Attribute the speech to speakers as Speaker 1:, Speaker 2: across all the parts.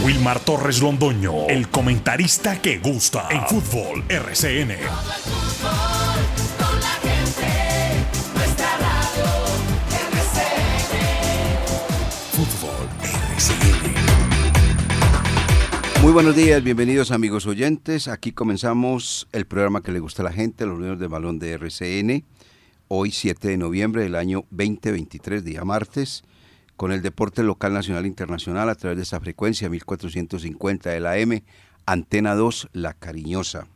Speaker 1: Wilmar Torres Londoño, el comentarista que gusta en fútbol RCN. Fútbol RCN.
Speaker 2: Muy buenos días, bienvenidos amigos oyentes. Aquí comenzamos el programa que le gusta a la gente, los niños de balón de RCN. Hoy 7 de noviembre del año 2023, día martes con el deporte local, nacional e internacional a través de esta frecuencia 1450 de la M, Antena 2, La Cariñosa.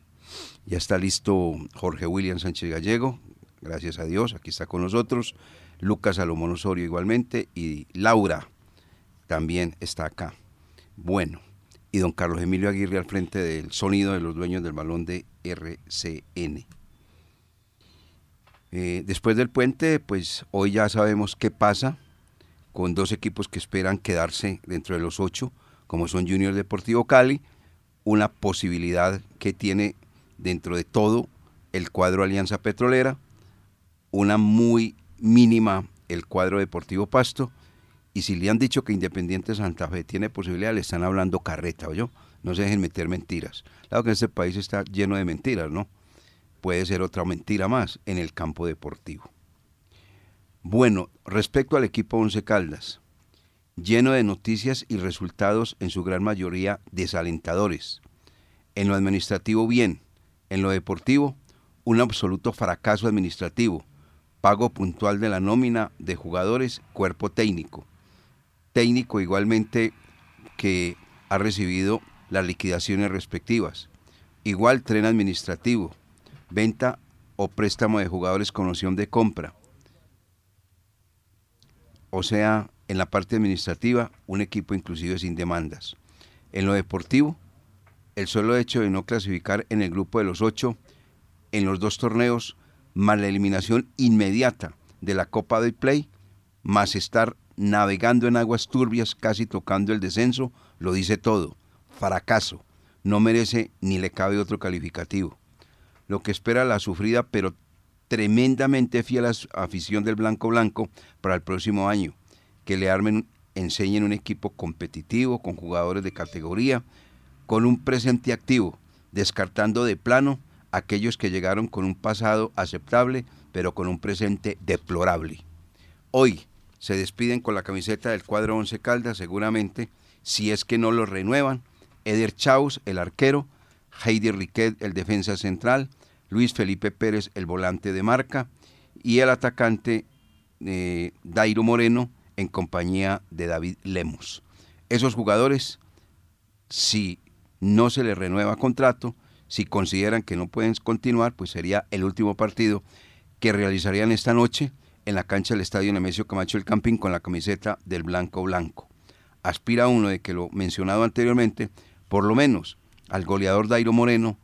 Speaker 2: Ya está listo Jorge William Sánchez Gallego, gracias a Dios, aquí está con nosotros. Lucas Salomón Osorio igualmente y Laura también está acá. Bueno, y don Carlos Emilio Aguirre al frente del sonido de los dueños del balón de RCN. Eh, después del puente, pues hoy ya sabemos qué pasa con dos equipos que esperan quedarse dentro de los ocho, como son Junior Deportivo Cali, una posibilidad que tiene dentro de todo el cuadro Alianza Petrolera, una muy mínima el cuadro Deportivo Pasto, y si le han dicho que Independiente Santa Fe tiene posibilidad, le están hablando carreta, yo No se dejen meter mentiras. Claro que este país está lleno de mentiras, ¿no? Puede ser otra mentira más en el campo deportivo. Bueno, respecto al equipo Once Caldas, lleno de noticias y resultados en su gran mayoría desalentadores. En lo administrativo bien, en lo deportivo un absoluto fracaso administrativo, pago puntual de la nómina de jugadores, cuerpo técnico. Técnico igualmente que ha recibido las liquidaciones respectivas. Igual tren administrativo, venta o préstamo de jugadores con opción de compra o sea, en la parte administrativa, un equipo inclusive sin demandas. En lo deportivo, el solo hecho de no clasificar en el grupo de los ocho en los dos torneos, más la eliminación inmediata de la Copa del Play, más estar navegando en aguas turbias, casi tocando el descenso, lo dice todo. Fracaso. No merece ni le cabe otro calificativo. Lo que espera la sufrida pero tremendamente fiel a la afición del Blanco Blanco para el próximo año, que le armen, enseñen un equipo competitivo, con jugadores de categoría, con un presente activo, descartando de plano aquellos que llegaron con un pasado aceptable, pero con un presente deplorable. Hoy se despiden con la camiseta del cuadro Once Caldas, seguramente, si es que no lo renuevan, Eder Chaus, el arquero, Heidi Riquet, el defensa central, Luis Felipe Pérez, el volante de marca, y el atacante eh, Dairo Moreno en compañía de David Lemos. Esos jugadores, si no se les renueva contrato, si consideran que no pueden continuar, pues sería el último partido que realizarían esta noche en la cancha del Estadio Nemesio Camacho del Campín con la camiseta del Blanco Blanco. Aspira uno de que lo mencionado anteriormente, por lo menos al goleador Dairo Moreno,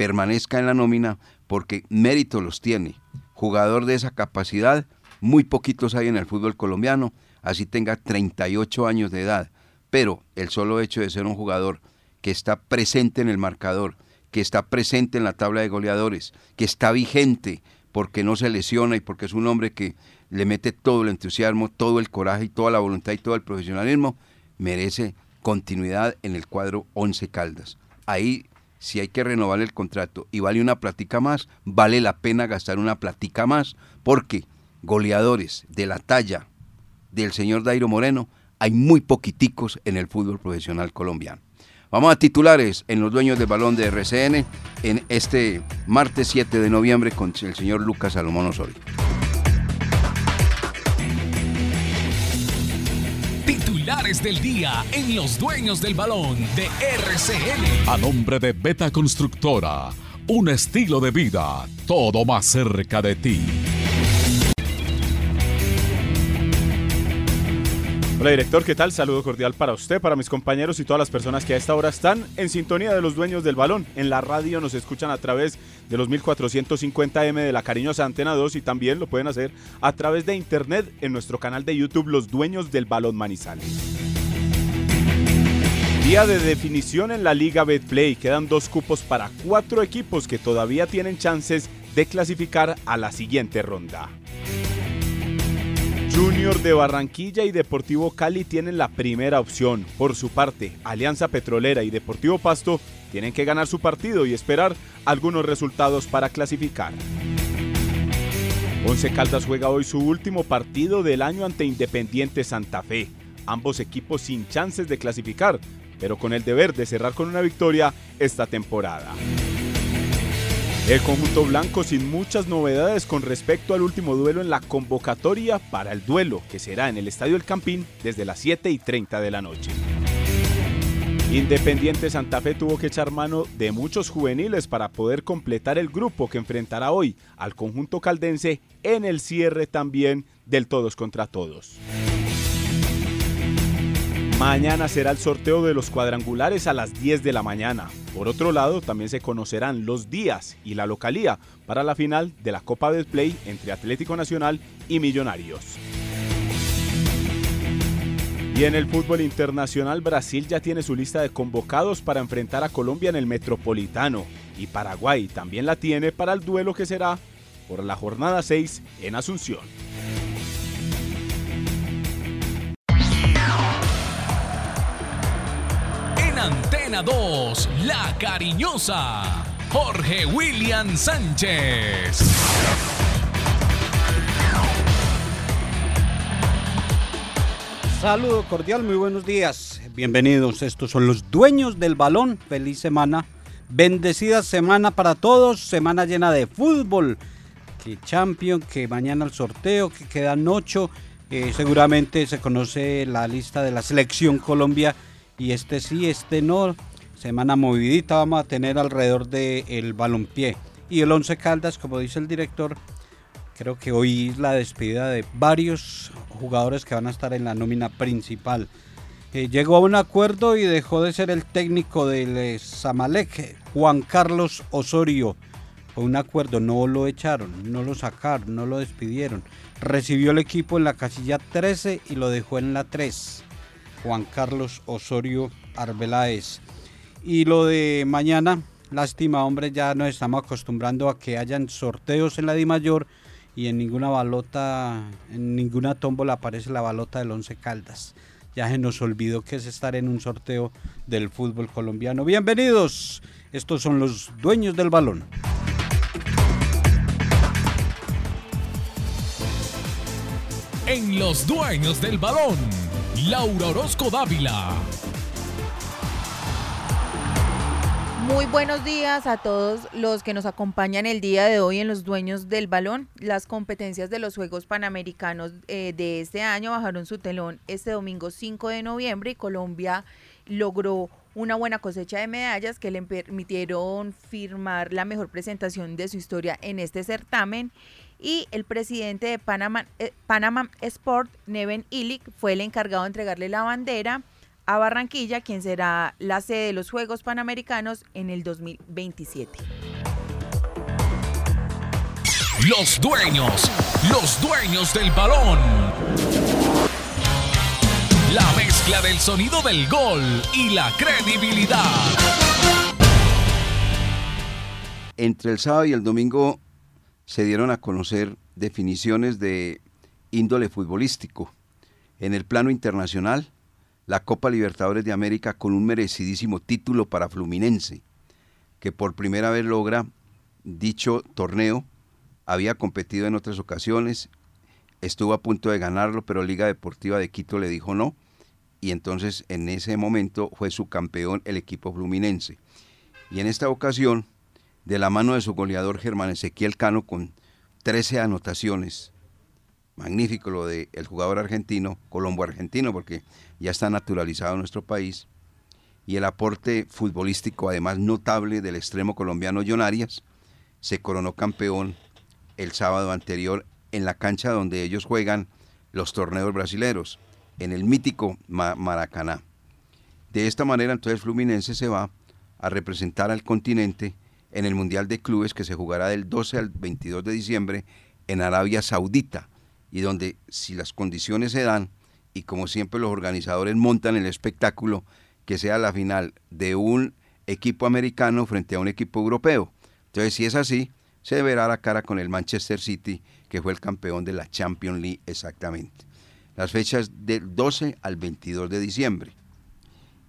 Speaker 2: permanezca en la nómina porque mérito los tiene. Jugador de esa capacidad, muy poquitos hay en el fútbol colombiano, así tenga 38 años de edad. Pero el solo hecho de ser un jugador que está presente en el marcador, que está presente en la tabla de goleadores, que está vigente porque no se lesiona y porque es un hombre que le mete todo el entusiasmo, todo el coraje y toda la voluntad y todo el profesionalismo, merece continuidad en el cuadro 11 Caldas. Ahí si hay que renovar el contrato y vale una platica más, vale la pena gastar una platica más, porque goleadores de la talla del señor Dairo Moreno hay muy poquiticos en el fútbol profesional colombiano. Vamos a titulares en los dueños del balón de RCN en este martes 7 de noviembre con el señor Lucas Salomón Osorio.
Speaker 1: Del día en Los Dueños del Balón de RCN. A nombre de Beta Constructora, un estilo de vida todo más cerca de ti.
Speaker 3: Hola director, ¿qué tal? Saludo cordial para usted, para mis compañeros y todas las personas que a esta hora están en sintonía de los dueños del balón. En la radio nos escuchan a través de los 1450M de la cariñosa Antena 2 y también lo pueden hacer a través de internet en nuestro canal de YouTube Los Dueños del Balón Manizales. Día de definición en la Liga Betplay. Quedan dos cupos para cuatro equipos que todavía tienen chances de clasificar a la siguiente ronda. Junior de Barranquilla y Deportivo Cali tienen la primera opción. Por su parte, Alianza Petrolera y Deportivo Pasto tienen que ganar su partido y esperar algunos resultados para clasificar. Once Caldas juega hoy su último partido del año ante Independiente Santa Fe. Ambos equipos sin chances de clasificar, pero con el deber de cerrar con una victoria esta temporada. El conjunto blanco sin muchas novedades con respecto al último duelo en la convocatoria para el duelo que será en el Estadio El Campín desde las 7 y 30 de la noche. Independiente Santa Fe tuvo que echar mano de muchos juveniles para poder completar el grupo que enfrentará hoy al conjunto caldense en el cierre también del todos contra todos. Mañana será el sorteo de los cuadrangulares a las 10 de la mañana. Por otro lado, también se conocerán los días y la localía para la final de la Copa del Play entre Atlético Nacional y Millonarios. Y en el fútbol internacional, Brasil ya tiene su lista de convocados para enfrentar a Colombia en el Metropolitano y Paraguay también la tiene para el duelo que será por la jornada 6 en Asunción.
Speaker 1: Antena 2, La Cariñosa, Jorge William Sánchez.
Speaker 4: Saludo cordial, muy buenos días. Bienvenidos, estos son los dueños del balón. Feliz semana, bendecida semana para todos, semana llena de fútbol. Que Champion, que mañana el sorteo, que quedan ocho. Eh, seguramente se conoce la lista de la selección Colombia y este sí, este no. Semana movidita vamos a tener alrededor del el balompié. Y el Once Caldas, como dice el director, creo que hoy es la despedida de varios jugadores que van a estar en la nómina principal. Eh, llegó a un acuerdo y dejó de ser el técnico del eh, Zamalek, Juan Carlos Osorio. Fue un acuerdo, no lo echaron, no lo sacaron, no lo despidieron. Recibió el equipo en la casilla 13 y lo dejó en la 3. Juan Carlos Osorio Arbeláez. Y lo de mañana, lástima, hombre, ya nos estamos acostumbrando a que hayan sorteos en la Di Mayor y en ninguna balota, en ninguna tómbola aparece la balota del Once Caldas. Ya se nos olvidó que es estar en un sorteo del fútbol colombiano. Bienvenidos, estos son los dueños del balón.
Speaker 1: En los dueños del balón Laura Orozco Dávila.
Speaker 5: Muy buenos días a todos los que nos acompañan el día de hoy en los dueños del balón. Las competencias de los Juegos Panamericanos eh, de este año bajaron su telón este domingo 5 de noviembre y Colombia logró una buena cosecha de medallas que le permitieron firmar la mejor presentación de su historia en este certamen y el presidente de Panama, eh, Panama Sport, Neven Illich, fue el encargado de entregarle la bandera a Barranquilla, quien será la sede de los Juegos Panamericanos en el 2027.
Speaker 1: Los dueños, los dueños del balón. La mezcla del sonido del gol y la credibilidad.
Speaker 2: Entre el sábado y el domingo se dieron a conocer definiciones de índole futbolístico. En el plano internacional, la Copa Libertadores de América con un merecidísimo título para Fluminense, que por primera vez logra dicho torneo, había competido en otras ocasiones, estuvo a punto de ganarlo, pero Liga Deportiva de Quito le dijo no, y entonces en ese momento fue su campeón el equipo fluminense. Y en esta ocasión, de la mano de su goleador Germán Ezequiel Cano con 13 anotaciones. Magnífico lo del jugador argentino, colombo argentino, porque ya está naturalizado en nuestro país. Y el aporte futbolístico, además notable, del extremo colombiano John se coronó campeón el sábado anterior en la cancha donde ellos juegan los torneos brasileros, en el mítico Maracaná. De esta manera, entonces, Fluminense se va a representar al continente en el Mundial de Clubes que se jugará del 12 al 22 de diciembre en Arabia Saudita y donde si las condiciones se dan y como siempre los organizadores montan el espectáculo que sea la final de un equipo americano frente a un equipo europeo. Entonces si es así, se verá la cara con el Manchester City que fue el campeón de la Champions League exactamente. las fechas del 12 al 22 de diciembre.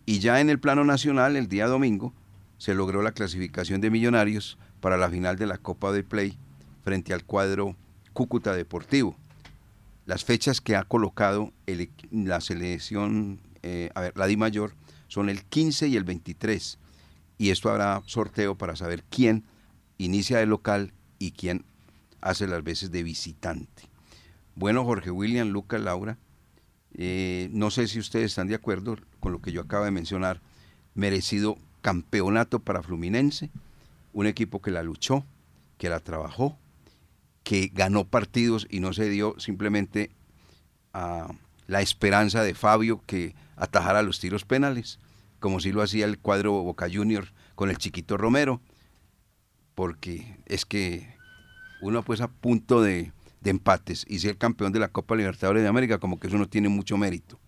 Speaker 2: Y ya en el plano nacional, el día domingo, se logró la clasificación de Millonarios para la final de la Copa de Play frente al cuadro Cúcuta Deportivo. Las fechas que ha colocado la selección, eh, a ver, la Di Mayor, son el 15 y el 23. Y esto habrá sorteo para saber quién inicia de local y quién hace las veces de visitante. Bueno, Jorge William, Lucas, Laura, eh, no sé si ustedes están de acuerdo con lo que yo acabo de mencionar, merecido campeonato para Fluminense, un equipo que la luchó, que la trabajó, que ganó partidos y no se dio simplemente a la esperanza de Fabio que atajara los tiros penales, como si lo hacía el cuadro Boca Junior con el chiquito Romero, porque es que uno pues a punto de, de empates y ser campeón de la Copa Libertadores de América, como que eso no tiene mucho mérito,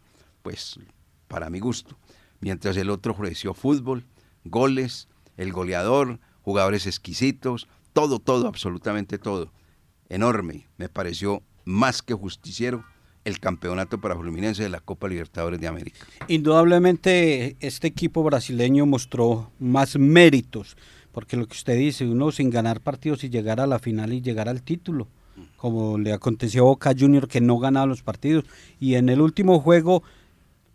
Speaker 2: pues para mi gusto. Mientras el otro ofreció fútbol, goles, el goleador, jugadores exquisitos, todo, todo, absolutamente todo. Enorme, me pareció más que justiciero el campeonato para Fluminense de la Copa Libertadores de América.
Speaker 4: Indudablemente este equipo brasileño mostró más méritos, porque lo que usted dice, uno sin ganar partidos y llegar a la final y llegar al título, como le aconteció a Boca Junior que no ganaba los partidos, y en el último juego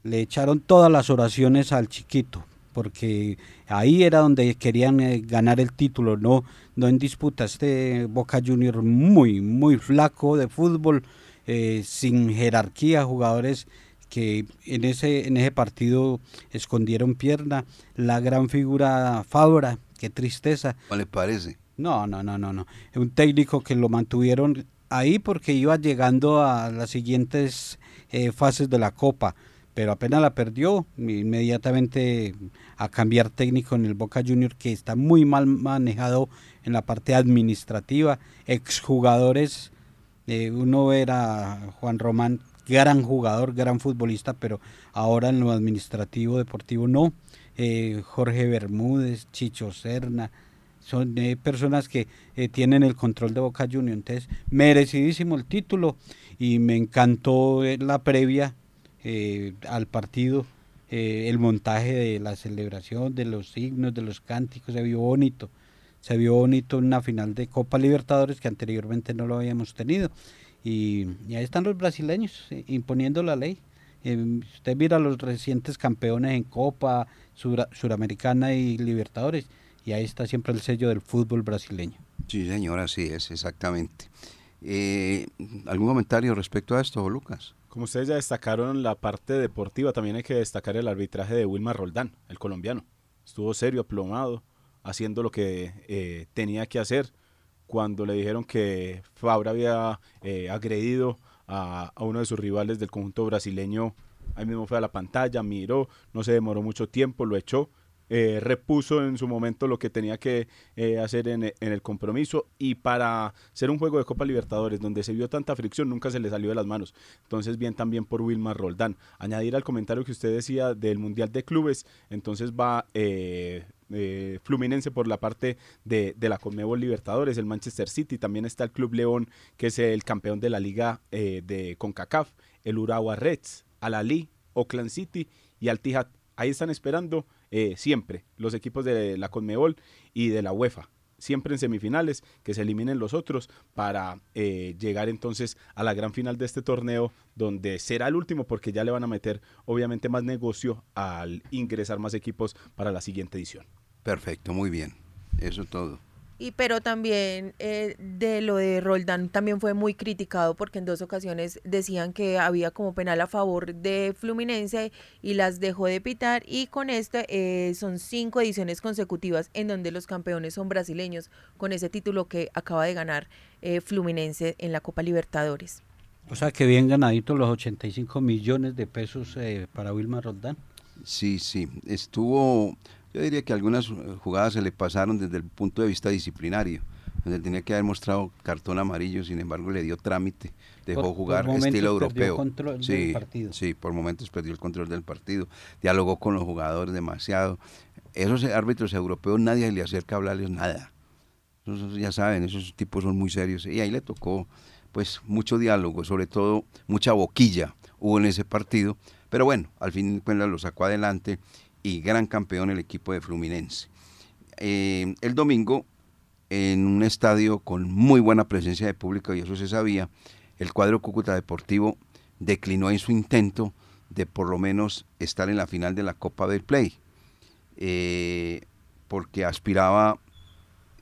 Speaker 4: le echaron todas las oraciones al chiquito, porque ahí era donde querían eh, ganar el título, no, no en disputa. Este Boca Junior muy, muy flaco de fútbol, eh, sin jerarquía, jugadores que en ese, en ese partido escondieron pierna. La gran figura Fabra, qué tristeza.
Speaker 2: ¿Cuál le parece?
Speaker 4: No, no, no, no, no. Un técnico que lo mantuvieron ahí porque iba llegando a las siguientes eh, fases de la Copa pero apenas la perdió, inmediatamente a cambiar técnico en el Boca Junior, que está muy mal manejado en la parte administrativa, exjugadores, eh, uno era Juan Román, gran jugador, gran futbolista, pero ahora en lo administrativo deportivo no, eh, Jorge Bermúdez, Chicho Serna, son eh, personas que tienen el control de Boca Junior, entonces merecidísimo el título y me encantó la previa eh, al partido, eh, el montaje de la celebración, de los signos, de los cánticos, se vio bonito. Se vio bonito una final de Copa Libertadores que anteriormente no lo habíamos tenido. Y, ahí están los brasileños eh, imponiendo la ley. usted mira los recientes campeones en Copa Suramericana y Libertadores, y ahí está siempre el sello del fútbol brasileño.
Speaker 2: Sí, señor, así es, exactamente. ¿Algún comentario respecto a esto, Lucas?
Speaker 3: Como ustedes ya destacaron la parte deportiva, también hay que destacar el arbitraje de Wilmar Roldán, el colombiano. Estuvo serio, aplomado, haciendo lo que eh, tenía que hacer. Cuando le dijeron que Fabra había eh, agredido a, a, uno de sus rivales del conjunto brasileño, ahí mismo fue a la pantalla, miró, no se demoró mucho tiempo, lo echó eh, repuso en su momento lo que tenía que eh, hacer en, el compromiso y para ser un juego de Copa Libertadores donde se vio tanta fricción nunca se le salió de las manos. Entonces bien también por Wilmar Roldán. Añadir al comentario que usted decía del Mundial de Clubes, entonces va... Eh, Fluminense por la parte de, la Conmebol Libertadores, el Manchester City, también está el Club León, que es el campeón de la liga de CONCACAF, el Urawa Reds, Al Ali, Oakland City y Al Tijat. Ahí están esperando eh, siempre los equipos de la Conmebol y de la UEFA siempre en semifinales, que se eliminen los otros para eh, llegar entonces a la gran final de este torneo, donde será el último porque ya le van a meter obviamente más negocio al ingresar más equipos para la siguiente edición.
Speaker 2: Perfecto, muy bien. Eso todo.
Speaker 5: Y pero también eh, de lo de Roldán también fue muy criticado porque en dos ocasiones decían que había como penal a favor de Fluminense y las dejó de pitar y con esto eh, son cinco ediciones consecutivas en donde los campeones son brasileños con ese título que acaba de ganar eh, Fluminense en la Copa Libertadores.
Speaker 4: O sea que bien ganadito los 85 millones de pesos para Wilmar Roldán.
Speaker 2: Sí, sí, estuvo yo diría que algunas jugadas se le pasaron desde el punto de vista disciplinario, donde tenía que haber mostrado cartón amarillo, sin embargo le dio trámite, dejó jugar estilo europeo. sí, sí, por momentos perdió el control del partido, dialogó con los jugadores demasiado. Esos árbitros europeos nadie le acerca a hablarles nada. ya saben, esos tipos son muy serios y ahí le tocó pues mucho diálogo, sobre todo mucha boquilla hubo en ese partido, pero bueno, al fin de lo sacó adelante y gran campeón el equipo de Fluminense. Eh, el domingo, en un estadio con muy buena presencia de público, y eso se sabía, el cuadro Cúcuta Deportivo declinó en su intento de por lo menos estar en la final de la Copa del Play, eh, porque aspiraba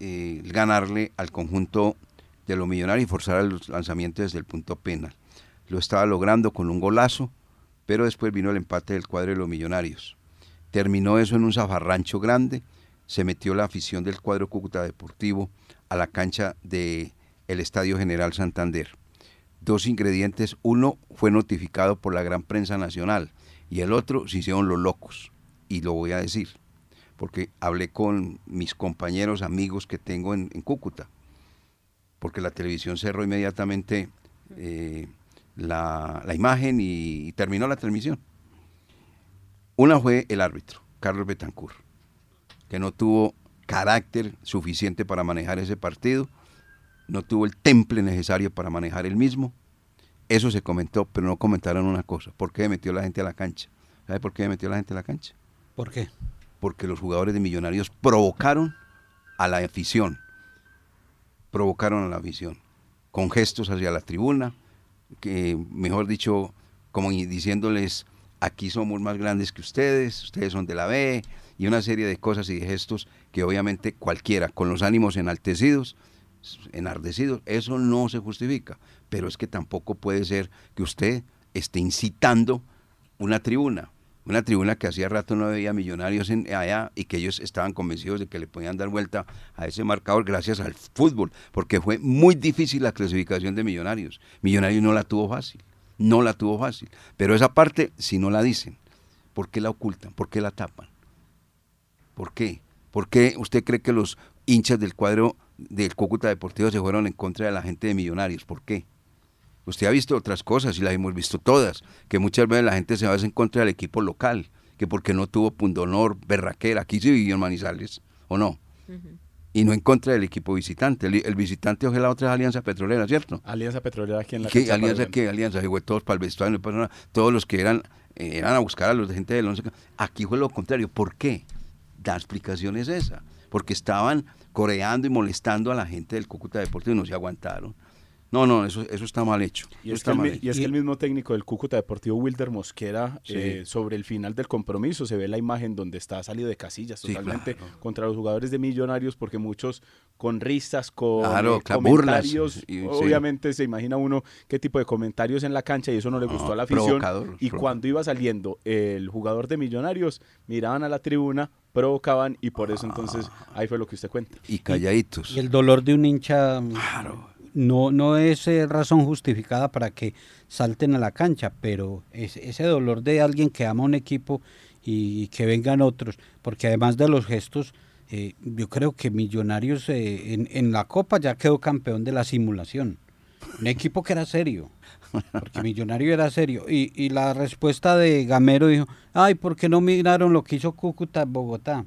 Speaker 2: eh, ganarle al conjunto de los millonarios y forzar los lanzamientos desde el punto penal. Lo estaba logrando con un golazo, pero después vino el empate del cuadro de los millonarios. Terminó eso en un zafarrancho grande, se metió la afición del cuadro Cúcuta Deportivo a la cancha del el Estadio General Santander. Dos ingredientes, uno fue notificado por la gran prensa nacional y el otro se hicieron los locos, y lo voy a decir, porque hablé con mis compañeros, amigos que tengo en, Cúcuta, porque la televisión cerró inmediatamente eh, la, imagen y, terminó la transmisión. Una fue el árbitro, Carlos Betancourt, que no tuvo carácter suficiente para manejar ese partido, no tuvo el temple necesario para manejar el mismo. Eso se comentó, pero no comentaron una cosa. ¿Por qué metió la gente a la cancha? ¿Sabe por qué metió la gente a la cancha?
Speaker 4: ¿Por qué?
Speaker 2: Porque los jugadores de Millonarios provocaron a la afición. Provocaron a la afición. Con gestos hacia la tribuna, que mejor dicho, como diciéndoles, aquí somos más grandes que ustedes, ustedes son de la B, y una serie de cosas y de gestos que obviamente cualquiera, con los ánimos enaltecidos, enardecidos, eso no se justifica, pero es que tampoco puede ser que usted esté incitando una tribuna, una tribuna que hacía rato no veía millonarios en, allá y que ellos estaban convencidos de que le podían dar vuelta a ese marcador gracias al fútbol, porque fue muy difícil la clasificación de millonarios. Millonarios no la tuvo fácil, no la tuvo fácil, pero esa parte si no la dicen, ¿por qué la ocultan? ¿Por qué la tapan? ¿Por qué? ¿Por qué usted cree que los hinchas del cuadro del Cúcuta Deportivo se fueron en contra de la gente de Millonarios? ¿Por qué? Usted ha visto otras cosas y las hemos visto todas, que muchas veces la gente se va en contra del equipo local, que porque no tuvo pundonor, berraquera, aquí se vivió en Manizales, ¿o no? Y no en contra del equipo visitante. El, visitante ojalá otra es Alianza Petrolera, ¿cierto?
Speaker 3: Alianza Petrolera aquí en la
Speaker 2: ¿Qué, ¿Alianza qué? Alianza, fue todos para el vestuario, todos los que eran, eh, eran a buscar a los de gente del 11. Aquí fue lo contrario. ¿Por qué? La explicación es esa. Porque estaban coreando y molestando a la gente del Cúcuta Deportivo y no se aguantaron. No, no, eso, eso está mal hecho.
Speaker 3: Y es, que el, y es, que el, mismo técnico del Cúcuta Deportivo, Wilder Mosquera, eh, sobre el final del compromiso se ve la imagen donde está salido de casillas totalmente contra los jugadores de Millonarios, porque muchos con risas, con eh, comentarios, obviamente se imagina uno qué tipo de comentarios en la cancha y eso no le gustó a la afición. Y cuando iba saliendo el jugador de Millonarios, miraban a la tribuna, provocaban y por eso entonces ah. ahí fue lo que usted cuenta.
Speaker 2: Y calladitos.
Speaker 4: Y, el dolor de un hincha claro no, no es eh, razón justificada para que salten a la cancha, pero es, ese dolor de alguien que ama un equipo y, que vengan otros, porque además de los gestos, eh, yo creo que Millonarios eh, en, en, la Copa ya quedó campeón de la simulación. Un equipo que era serio, porque Millonario era serio. Y, y la respuesta de Gamero dijo, ay, ¿por qué no miraron lo que hizo Cúcuta en Bogotá?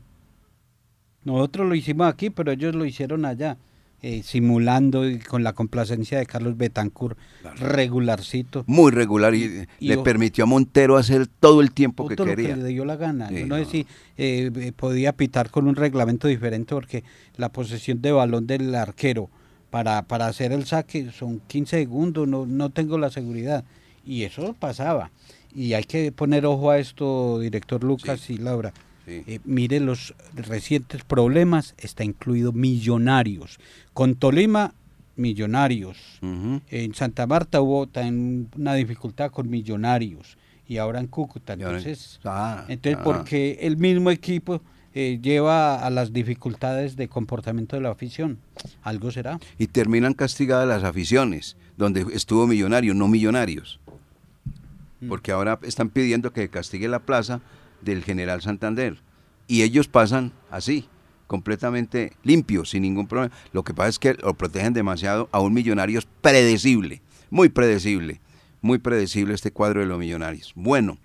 Speaker 4: Nosotros lo hicimos aquí, pero ellos lo hicieron allá. Eh, simulando y con la complacencia de Carlos Betancourt, regularcito.
Speaker 2: Muy regular y, le permitió a Montero hacer todo el tiempo que quería.
Speaker 4: le dio la gana. no, sé si eh, eh, podía pitar con un reglamento diferente porque la posesión de balón del arquero para, para hacer el saque son 15 segundos, no, no tengo la seguridad. Y eso pasaba. Y hay que poner ojo a esto, director Lucas y Laura. Eh, mire los recientes problemas, está incluido Millonarios. Con Tolima, Millonarios. En Santa Marta hubo también una dificultad con Millonarios. Y ahora en Cúcuta. Entonces, ah, entonces ah. porque el mismo equipo eh, lleva a las dificultades de comportamiento de la afición. Algo será.
Speaker 2: Y terminan castigadas las aficiones, donde estuvo Millonario, no Millonarios. Mm. Porque ahora están pidiendo que castigue la plaza del general Santander. Y ellos pasan así, completamente limpios, sin ningún problema. Lo que pasa es que lo protegen demasiado a un millonario predecible, muy predecible, muy predecible este cuadro de los millonarios. Bueno,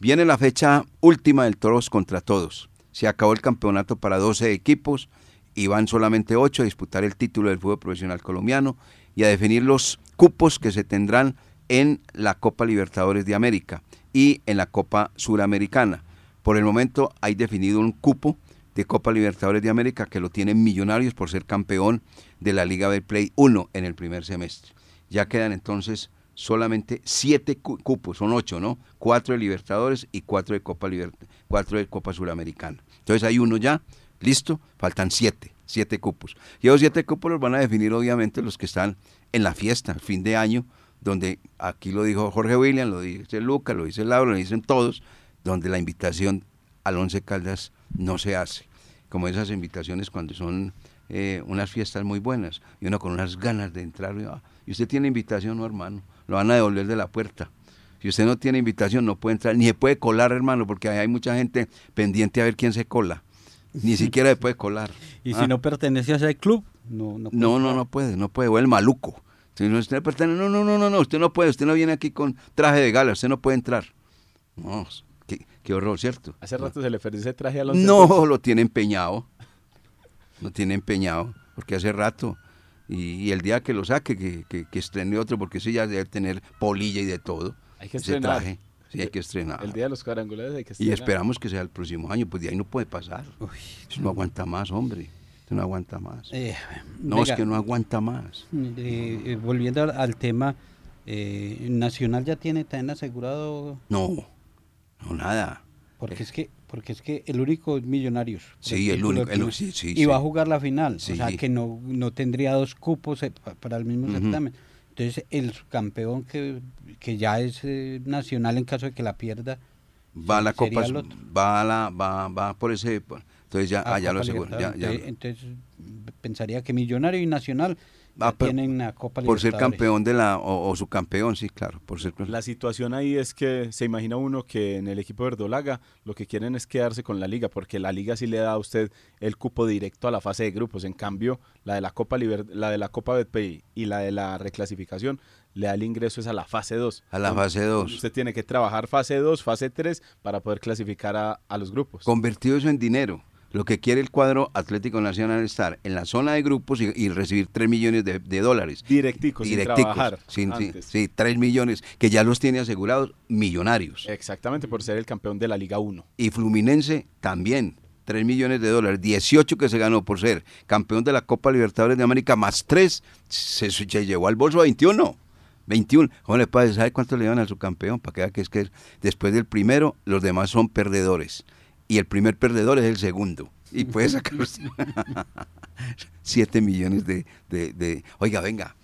Speaker 2: viene la fecha última del Toros contra Todos. Se acabó el campeonato para 12 equipos y van solamente 8 a disputar el título del fútbol profesional colombiano y a definir los cupos que se tendrán en la Copa Libertadores de América y en la Copa Suramericana. Por el momento hay definido un cupo de Copa Libertadores de América que lo tienen Millonarios por ser campeón de la Liga Play 1 en el primer semestre. Ya quedan entonces solamente siete cupos, son ocho, ¿no? Cuatro de Libertadores y cuatro de Copa cuatro de Copa Suramericana. Entonces hay uno ya, listo, faltan siete, siete cupos. Y esos siete cupos los van a definir obviamente los que están en la fiesta, fin de año, donde aquí lo dijo Jorge William, lo dice Lucas, lo dice Laura, lo dicen todos, donde la invitación al Once Caldas no se hace. Como esas invitaciones cuando son eh, unas fiestas muy buenas y uno con unas ganas de entrar. Y, ah, usted tiene invitación, no hermano, lo van a devolver de la puerta. Si usted no tiene invitación, no puede entrar, ni se puede colar, hermano, porque hay mucha gente pendiente a ver quién se cola. Ni siquiera se puede colar.
Speaker 4: ¿Y si ah. no pertenece a ese club?
Speaker 2: No, no, no, no, no, puede, no puede, o el maluco. Si no, usted pertenece, no, no, no, no, no, usted no puede, usted no viene aquí con traje de gala, usted no puede entrar. No, qué, horror, ¿cierto?
Speaker 3: Hace rato se le perdió ese traje a los...
Speaker 2: No, lo tiene empeñado, lo tiene empeñado, porque hace rato y, el día que lo saque, que, que, estrene otro, porque ese ya debe tener polilla y de todo.
Speaker 3: Hay que estrenar.
Speaker 2: Sí, hay que estrenar.
Speaker 3: El día de los cuadrangulares hay que estrenar.
Speaker 2: Y esperamos que sea el próximo año, pues de ahí no puede pasar. Eso no aguanta más, hombre. Eso no aguanta más. Eh, no, es que no aguanta más.
Speaker 4: Eh, eh, volviendo al, tema, ¿Nacional ya tiene tan asegurado?
Speaker 2: No, no nada.
Speaker 4: Porque es que porque es que el único es Millonarios.
Speaker 2: Sí, el único.
Speaker 4: y va a jugar la final. O sea, que no, no tendría dos cupos eh, para el mismo certamen. Entonces, el campeón que, que ya es eh, nacional en caso de que la pierda.
Speaker 2: Va a la Copa. Va, a la, va, va por ese. Entonces, ya, ah, ya lo aseguro.
Speaker 4: entonces, pensaría que Millonario y Nacional Ah, Copa
Speaker 2: Por ser campeón de la, o, su campeón, sí, claro. Por ser...
Speaker 3: La situación ahí es que se imagina uno que en el equipo de Verdolaga lo que quieren es quedarse con la liga, porque la liga sí le da a usted el cupo directo a la fase de grupos. En cambio, la de la Copa la de la Copa Betpay y la de la reclasificación le da el ingreso es a la fase 2.
Speaker 2: A la fase 2.
Speaker 3: Usted tiene que trabajar fase 2, fase 3 para poder clasificar a, a los grupos.
Speaker 2: Convertido eso en dinero. Lo que quiere el cuadro Atlético Nacional es estar en la zona de grupos y, recibir 3 millones de, dólares.
Speaker 3: Directicos, Directicos, sin
Speaker 2: trabajar sí, 3 millones, que ya los tiene asegurados millonarios.
Speaker 3: Exactamente, por ser el campeón de la Liga 1.
Speaker 2: Y Fluminense también, 3 millones de dólares, 18 que se ganó por ser campeón de la Copa Libertadores de América, más 3, se, llevó al bolso a 21. 21. ¿Cómo le puede ¿Sabe cuánto le dan a su campeón? Para que vea que es que después del primero, los demás son perdedores y el primer perdedor es el segundo. Y puede sacar 7 millones de, de, Oiga, venga,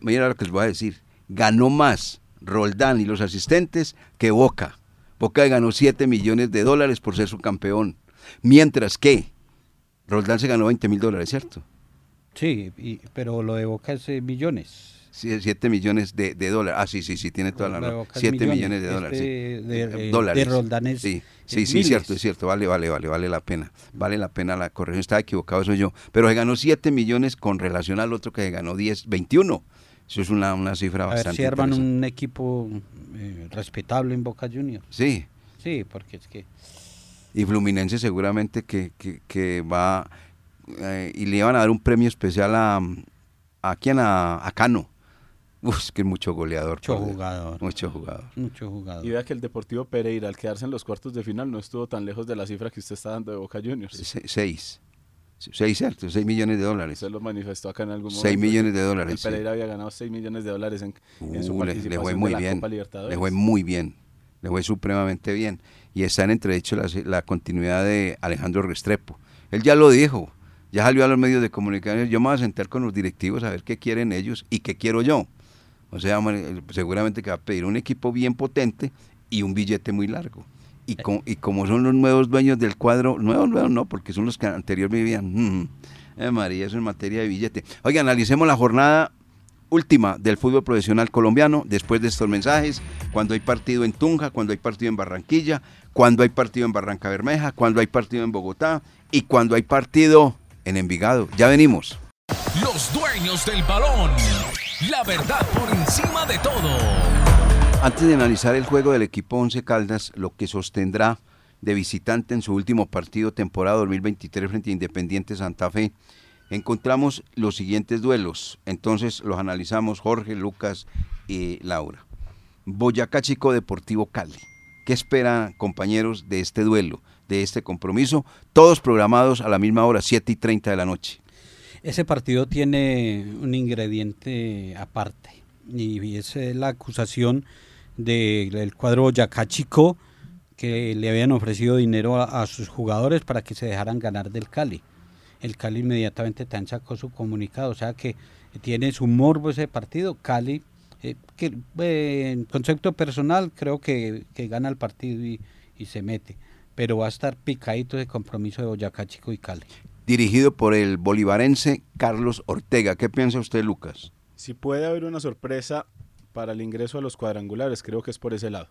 Speaker 2: mira lo que les voy a decir. Ganó más Roldán y los asistentes que Boca. Boca ganó 7 millones de dólares por ser su campeón. Mientras que Roldán se ganó 20 mil dólares, ¿cierto?
Speaker 4: Sí, pero lo de Boca es eh, millones.
Speaker 2: 7 millones de, dólares. Ah, sí, sí, sí, tiene toda la razón. 7 millones, de dólares. Este de, eh, dólares. sí, sí, sí, cierto, es cierto. Vale, vale, vale, vale la pena. Vale la pena la corrección. Estaba equivocado, soy yo. Pero se ganó 7 millones con relación al otro que se ganó 10, 21. Eso es una, una cifra bastante. A ver si
Speaker 4: arman un equipo eh, respetable en Boca Juniors.
Speaker 2: Sí.
Speaker 4: Sí, porque es que.
Speaker 2: Y Fluminense seguramente que, que, que va. Eh, y le iban a dar un premio especial a. ¿A quién? A, a Cano Uf, que mucho goleador.
Speaker 4: Mucho jugador.
Speaker 2: Mucho jugador.
Speaker 4: Mucho jugador.
Speaker 3: Y vea que el Deportivo Pereira, al quedarse en los cuartos de final, no estuvo tan lejos de la cifra que usted está dando de Boca Juniors.
Speaker 2: seis. Seis, cierto, seis millones de dólares.
Speaker 3: Usted lo manifestó acá en algún momento.
Speaker 2: Seis millones de dólares.
Speaker 3: El Pereira había ganado seis millones de dólares en, su participación le, fue
Speaker 2: muy bien, Le fue muy bien. Le fue supremamente bien. Y está en entredicho la, la continuidad de Alejandro Restrepo. Él ya lo dijo. Ya salió a los medios de comunicación. Yo me voy a sentar con los directivos a ver qué quieren ellos y qué quiero yo. O sea, seguramente que va a pedir un equipo bien potente y un billete muy largo. Y, y como son los nuevos dueños del cuadro, nuevos, nuevos no, porque son los que anteriormente vivían. Mm, eh, María, eso en materia de billete. Oiga, analicemos la jornada última del fútbol profesional colombiano después de estos mensajes, cuando hay partido en Tunja, cuando hay partido en Barranquilla, cuando hay partido en Barranca Bermeja, cuando hay partido en Bogotá y cuando hay partido en Envigado. Ya venimos.
Speaker 1: Los dueños del balón. La verdad por encima de todo.
Speaker 2: Antes de analizar el juego del equipo Once Caldas, lo que sostendrá de visitante en su último partido temporada 2023 frente a Independiente Santa Fe, encontramos los siguientes duelos. Entonces los analizamos Jorge, Lucas y Laura. Boyacá Chico Deportivo Cali. ¿Qué esperan, compañeros, de este duelo, de este compromiso? Todos programados a la misma hora, 7 y 30 de la noche.
Speaker 4: Ese partido tiene un ingrediente aparte y es eh, la acusación del cuadro Boyacá Chico que le habían ofrecido dinero a, sus jugadores para que se dejaran ganar del Cali. El Cali inmediatamente tan sacó su comunicado, o sea que tiene su morbo ese partido. Cali, eh, que eh, en concepto personal, creo que, gana el partido y, se mete, pero va a estar picadito ese compromiso de Boyacá Chico y Cali.
Speaker 2: Dirigido por el bolivarense Carlos Ortega. ¿Qué piensa usted, Lucas?
Speaker 3: Si puede haber una sorpresa para el ingreso a los cuadrangulares, creo que es por ese lado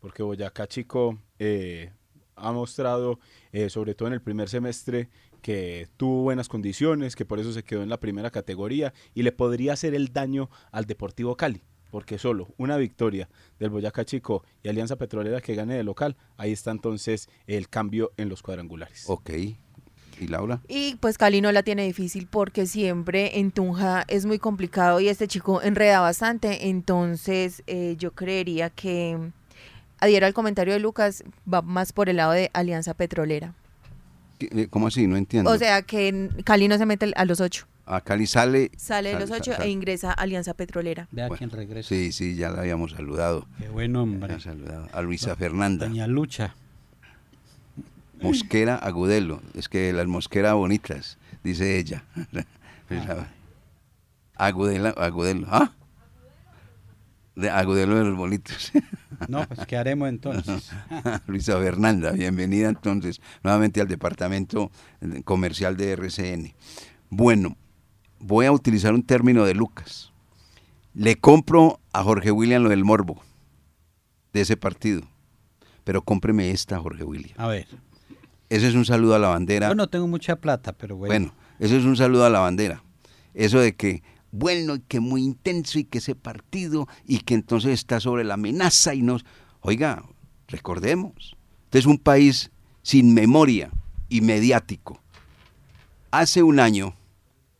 Speaker 3: porque Boyacá Chico eh, ha mostrado, eh, sobre todo en el primer semestre, que tuvo buenas condiciones, que por eso se quedó en la primera categoría y le podría hacer el daño al Deportivo Cali, porque solo una victoria del Boyacá Chico y Alianza Petrolera que gane de local, ahí está entonces el cambio en los cuadrangulares.
Speaker 2: Ok. ¿Y Laura?
Speaker 5: Y pues Cali no la tiene difícil porque siempre en Tunja es muy complicado y este chico enreda bastante, entonces eh, yo creería que adhiero al comentario de Lucas, va más por el lado de Alianza Petrolera.
Speaker 2: Eh, ¿Cómo así? No entiendo.
Speaker 5: O sea, que Cali no se mete a los ocho.
Speaker 2: A Cali sale.
Speaker 5: Sale de los ocho e ingresa a Alianza Petrolera.
Speaker 4: Vea quién regresa.
Speaker 2: Sí, sí, ya la habíamos saludado.
Speaker 4: Qué bueno, hombre.
Speaker 2: saludado. A Luisa Fernanda.
Speaker 4: Doña Lucha.
Speaker 2: Mosquera Agudelo. Es que las mosqueras bonitas, dice ella. Agudelo. Agudelo. ¿Ah? De Agudelo de los bonitos.
Speaker 4: No, pues ¿qué haremos entonces?
Speaker 2: Luisa Fernanda, bienvenida entonces nuevamente al departamento comercial de RCN. Bueno, voy a utilizar un término de Lucas. Le compro a Jorge William lo del morbo de ese partido, pero cómpreme esta, Jorge William.
Speaker 4: A ver.
Speaker 2: Ese es un saludo a la bandera.
Speaker 4: Yo no tengo mucha plata, pero bueno.
Speaker 2: Bueno, eso es un saludo a la bandera. Eso de que bueno y que muy intenso y que ese partido y que entonces está sobre la amenaza y nos... Oiga, recordemos, este es un país sin memoria y mediático. Hace un año,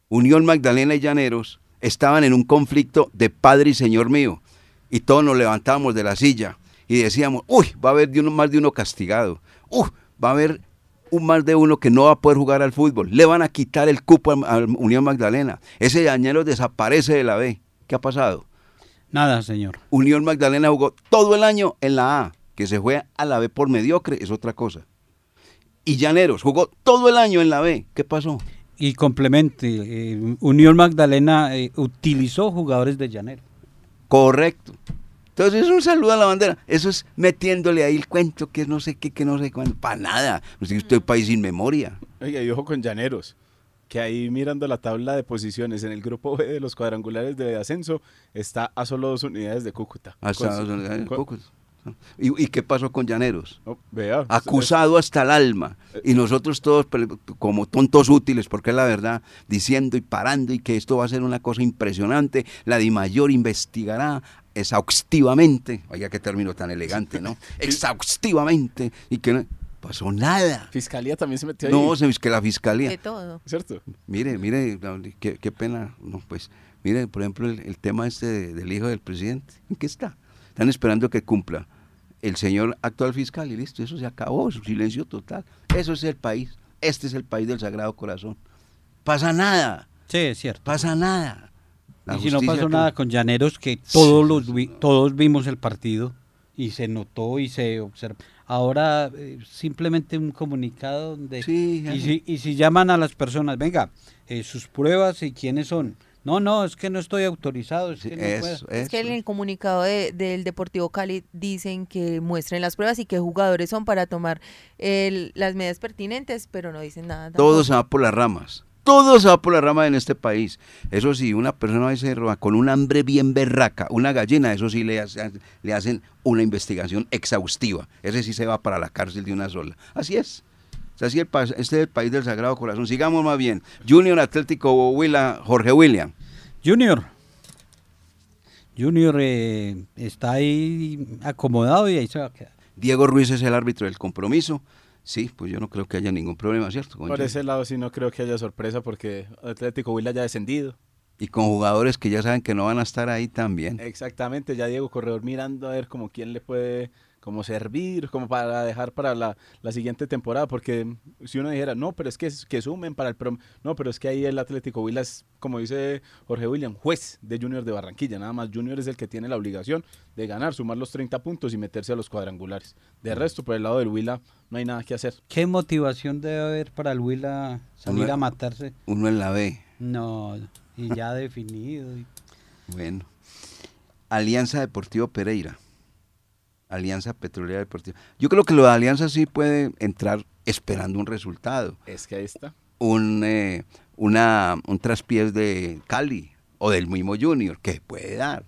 Speaker 2: Unión Magdalena y Llaneros estaban en un conflicto de padre y señor mío y todos nos levantábamos de la silla y decíamos, uy, va a haber de uno, más de uno castigado, uy, va a haber un más de uno que no va a poder jugar al fútbol. Le van a quitar el cupo a, Unión Magdalena. Ese Dañero desaparece de la B. ¿Qué ha pasado?
Speaker 4: Nada, señor.
Speaker 2: Unión Magdalena jugó todo el año en la A. Que se fue a la B por mediocre es otra cosa. Y Llaneros jugó todo el año en la B. ¿Qué pasó?
Speaker 4: Y complemente, eh, Unión Magdalena eh, utilizó jugadores de Llanero.
Speaker 2: Correcto. Entonces es un saludo a la bandera. Eso es metiéndole ahí el cuento que no sé qué, que no sé cuándo. Para nada. Usted es un país sin memoria.
Speaker 3: Oiga, y ojo con Llaneros. Que ahí mirando la tabla de posiciones en el grupo B de los cuadrangulares de ascenso está a solo dos unidades de Cúcuta.
Speaker 2: Hasta dos unidades de Cúcuta. ¿Y, qué pasó con Llaneros?
Speaker 3: Oh, vea,
Speaker 2: Acusado hasta el alma. Y nosotros todos como tontos útiles, porque es la verdad, diciendo y parando y que esto va a ser una cosa impresionante. La Di Mayor investigará exhaustivamente, oiga qué término tan elegante, ¿no? exhaustivamente, y que no pasó nada.
Speaker 3: Fiscalía también se metió ahí.
Speaker 2: No, se que la fiscalía.
Speaker 5: De todo.
Speaker 3: ¿Cierto?
Speaker 2: Mire, mire, qué, qué pena, no, pues, mire, por ejemplo, el, tema este del hijo del presidente, ¿en qué está? Están esperando que cumpla el señor actual fiscal y listo, eso se acabó, su silencio total. Eso es el país, este es el país del Sagrado Corazón. Pasa nada.
Speaker 4: Sí, es cierto.
Speaker 2: Pasa nada
Speaker 4: y si no pasó nada con Llaneros, que todos, los todos vimos el partido y se notó y se observó. Ahora eh, simplemente un comunicado donde... y, si, y si llaman a las personas, venga, eh, sus pruebas y quiénes son. No, no, es que no estoy autorizado. Es,
Speaker 5: que, en el comunicado del Deportivo Cali dicen que muestren las pruebas y que jugadores son para tomar las medidas pertinentes, pero no dicen nada.
Speaker 2: Todos se va por las ramas. Todo se va por la rama en este país. Eso sí, una persona a roba con un hambre bien berraca, una gallina, eso sí le, le hacen una investigación exhaustiva. Ese sí se va para la cárcel de una sola. Así es. Así el, este es el país del Sagrado Corazón. Sigamos más bien. Junior Atlético Huila, Jorge William.
Speaker 4: Junior. Junior eh, está ahí acomodado y ahí se va a quedar.
Speaker 2: Diego Ruiz es el árbitro del compromiso. Sí, pues yo no creo que haya ningún problema, ¿cierto?
Speaker 3: Por ese lado sí no creo que haya sorpresa porque Atlético Huila haya descendido.
Speaker 2: Y con jugadores que ya saben que no van a estar ahí también.
Speaker 3: Exactamente, ya Diego Corredor mirando a ver como quién le puede como servir, como para dejar para la, siguiente temporada, porque si uno dijera, no, pero es que, que sumen para el prom, no, pero es que ahí el Atlético Huila es, como dice Jorge William, juez de Junior de Barranquilla, nada más Junior es el que tiene la obligación de ganar, sumar los 30 puntos y meterse a los cuadrangulares. De resto, por el lado del Huila, no hay nada que hacer.
Speaker 4: ¿Qué motivación debe haber para el Huila salir a matarse?
Speaker 2: Uno en la B.
Speaker 4: No, y ya definido.
Speaker 2: Bueno. Alianza Deportivo Pereira. Alianza Petrolera Deportiva. Yo creo que lo de Alianza sí puede entrar esperando un resultado.
Speaker 3: Es que ahí está.
Speaker 2: Un, eh, una, un traspiés de Cali o del mismo Junior, que puede dar.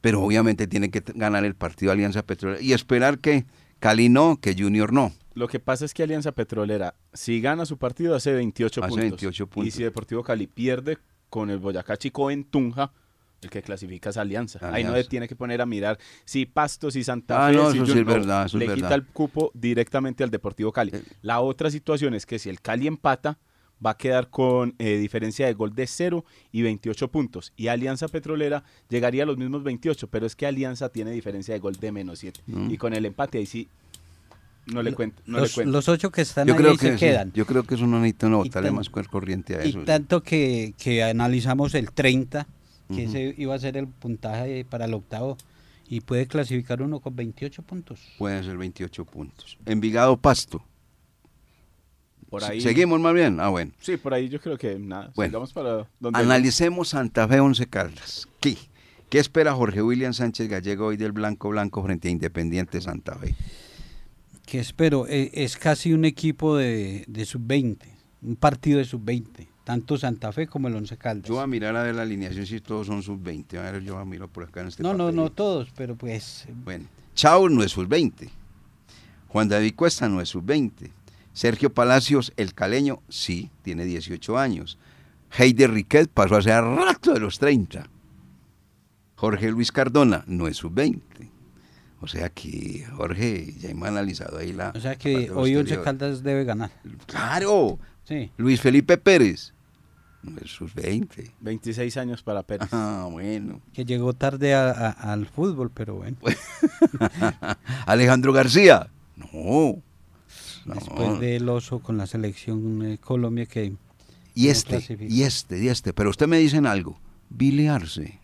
Speaker 2: Pero obviamente tiene que ganar el partido Alianza Petrolera y esperar que Cali no, que Junior no.
Speaker 3: Lo que pasa es que Alianza Petrolera, si gana su partido, hace 28,
Speaker 2: hace
Speaker 3: puntos.
Speaker 2: 28 puntos.
Speaker 3: Y si Deportivo Cali pierde con el Boyacá Chico en Tunja, el que clasifica es Alianza. Ahí no le tiene que poner a mirar si Pasto, si Santa
Speaker 2: ah,
Speaker 3: Fe,
Speaker 2: no,
Speaker 3: si
Speaker 2: eso es verdad, eso
Speaker 3: le
Speaker 2: es
Speaker 3: quita el cupo directamente al Deportivo Cali. Eh. La otra situación es que si el Cali empata, va a quedar con eh, diferencia de gol de 0 y 28 puntos. Y Alianza Petrolera llegaría a los mismos 28, pero es que Alianza tiene diferencia de gol de menos 7. Mm. Y con el empate ahí sí no le cuento. No
Speaker 4: los,
Speaker 3: le
Speaker 4: los ocho que están ahí se quedan.
Speaker 2: yo creo que eso no necesita no botarle más corriente a eso.
Speaker 4: Y tanto que, que analizamos el 30 que ese iba a ser el puntaje para el octavo y puede clasificar uno con 28 puntos.
Speaker 2: Puede ser 28 puntos. Envigado Pasto.
Speaker 3: Por ahí.
Speaker 2: Seguimos más bien. Ah, bueno.
Speaker 3: Sí, por ahí yo creo que nada.
Speaker 2: Bueno, para analicemos Santa Fe Once Caldas. ¿Qué? ¿Qué espera Jorge William Sánchez Gallego hoy del Blanco Blanco frente a Independiente Santa Fe?
Speaker 4: ¿Qué espero? Eh, es casi un equipo de, de sub-20, un partido de sub-20 tanto Santa Fe como el Once Caldas.
Speaker 2: Yo voy a mirar a ver la alineación si todos son sub-20. A ver, yo a mirar por acá en este
Speaker 4: No, no, no todos, pero pues...
Speaker 2: Bueno, Chao no es sub-20. Juan David Cuesta no es sub-20. Sergio Palacios, el caleño, sí, tiene 18 años. Heider Riquet pasó hace rato de los 30. Jorge Luis Cardona no es sub-20. O sea que, Jorge, ya hemos analizado ahí la...
Speaker 4: O sea que hoy Once Caldas debe ganar.
Speaker 2: Claro. Sí. Luis Felipe Pérez, sus 20.
Speaker 3: 26 años para Pérez.
Speaker 2: Ah, bueno.
Speaker 4: Que llegó tarde al fútbol, pero bueno.
Speaker 2: Alejandro García. No.
Speaker 4: Después del oso con la selección de Colombia que...
Speaker 2: Y este, y este, y este. Pero usted me dicen algo. Biliarse.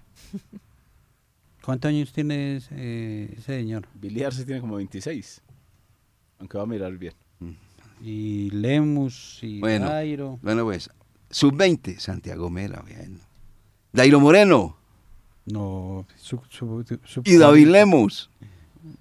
Speaker 4: ¿Cuántos años tiene ese, señor?
Speaker 3: Biliarse tiene como 26. Aunque va a mirar bien. Mm.
Speaker 4: Y Lemus y
Speaker 2: bueno,
Speaker 4: Dairo.
Speaker 2: Bueno, pues, Sub-20, Santiago Mera, bien. Dairo Moreno.
Speaker 4: No,
Speaker 2: y David Lemos.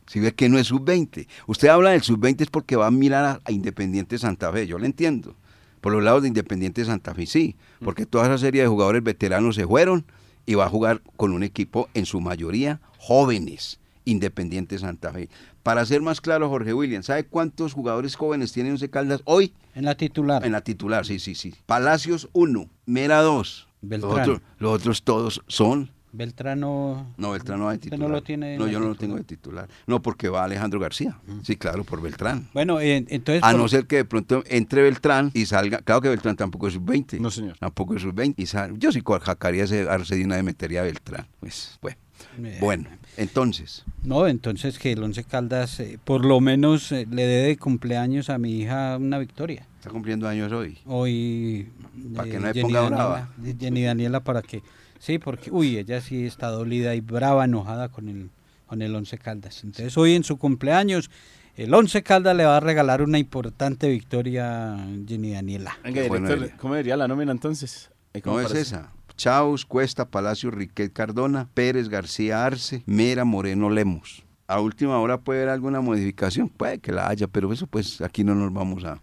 Speaker 2: Si ve que no es sub-20. Usted habla del sub-20 es porque va a mirar a, Independiente Santa Fe, yo lo entiendo. Por los lados de Independiente Santa Fe, sí. Porque toda esa serie de jugadores veteranos se fueron y va a jugar con un equipo en su mayoría jóvenes. Independiente Santa Fe. Para ser más claro, Jorge William, ¿sabe cuántos jugadores jóvenes tiene Once Caldas hoy?
Speaker 4: En la titular.
Speaker 2: En la titular, sí, sí, sí. Palacios 1, Mera 2. Beltrán. Los otros, todos son
Speaker 4: Beltrano.
Speaker 2: No, Beltrano va de titular.
Speaker 4: no lo tiene.
Speaker 2: No, yo no lo tengo de titular. No, porque va Alejandro García. Sí, claro, por Beltrán.
Speaker 4: Bueno, entonces.
Speaker 2: A no ser que de pronto entre Beltrán y salga. Claro que Beltrán tampoco es sub-20.
Speaker 3: No, señor.
Speaker 2: Tampoco es sub-20. Y Yo sí jacaría ese Arcedina de metería a Beltrán. Pues, bueno. Bueno, entonces.
Speaker 4: No, entonces que el Once Caldas eh, por lo menos eh, le dé de cumpleaños a mi hija una victoria.
Speaker 2: Está cumpliendo años hoy.
Speaker 4: Hoy.
Speaker 2: Para que no le ponga brava.
Speaker 4: Jenny Daniela para que. Sí, porque, uy, ella sí está dolida y brava, enojada con el, con el Once Caldas. Entonces hoy en su cumpleaños. El Once Caldas le va a regalar una importante victoria a Jenny Daniela.
Speaker 3: ¿cómo diría la nómina entonces?
Speaker 2: ¿Cómo es esa? Chaus, Cuesta, Palacio, Riquet Cardona, Pérez, García Arce, Mera, Moreno, Lemos. A última hora puede haber alguna modificación, puede que la haya, pero eso pues aquí no nos vamos a,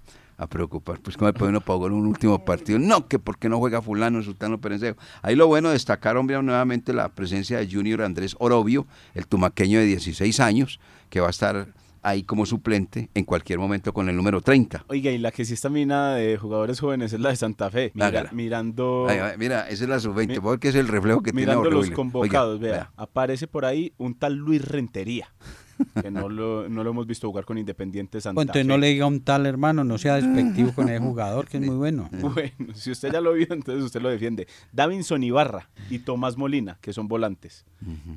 Speaker 2: preocupar. Pues como puede uno pagar un último partido, no, que porque no juega fulano, sultano Perencejo. Ahí lo bueno destacar, hombre, nuevamente la presencia de Junior Andrés Orobio, el tumaqueño de 16 años, que va a estar ahí como suplente en cualquier momento con el número 30.
Speaker 3: Oiga, y la que sí está minada de jugadores jóvenes es la de Santa Fe. mirando.
Speaker 2: mira, esa es la sub-20, porque es el reflejo que
Speaker 3: mirando tiene Mirando los convocados, vea, aparece por ahí un tal Luis Rentería. que no lo, no lo hemos visto jugar con Independiente Santa
Speaker 4: Entonces no le diga un tal hermano, no sea despectivo con ese jugador, que es muy bueno.
Speaker 3: Bueno, si usted ya lo vio, entonces usted lo defiende. Davinson Ibarra y Tomás Molina, que son volantes.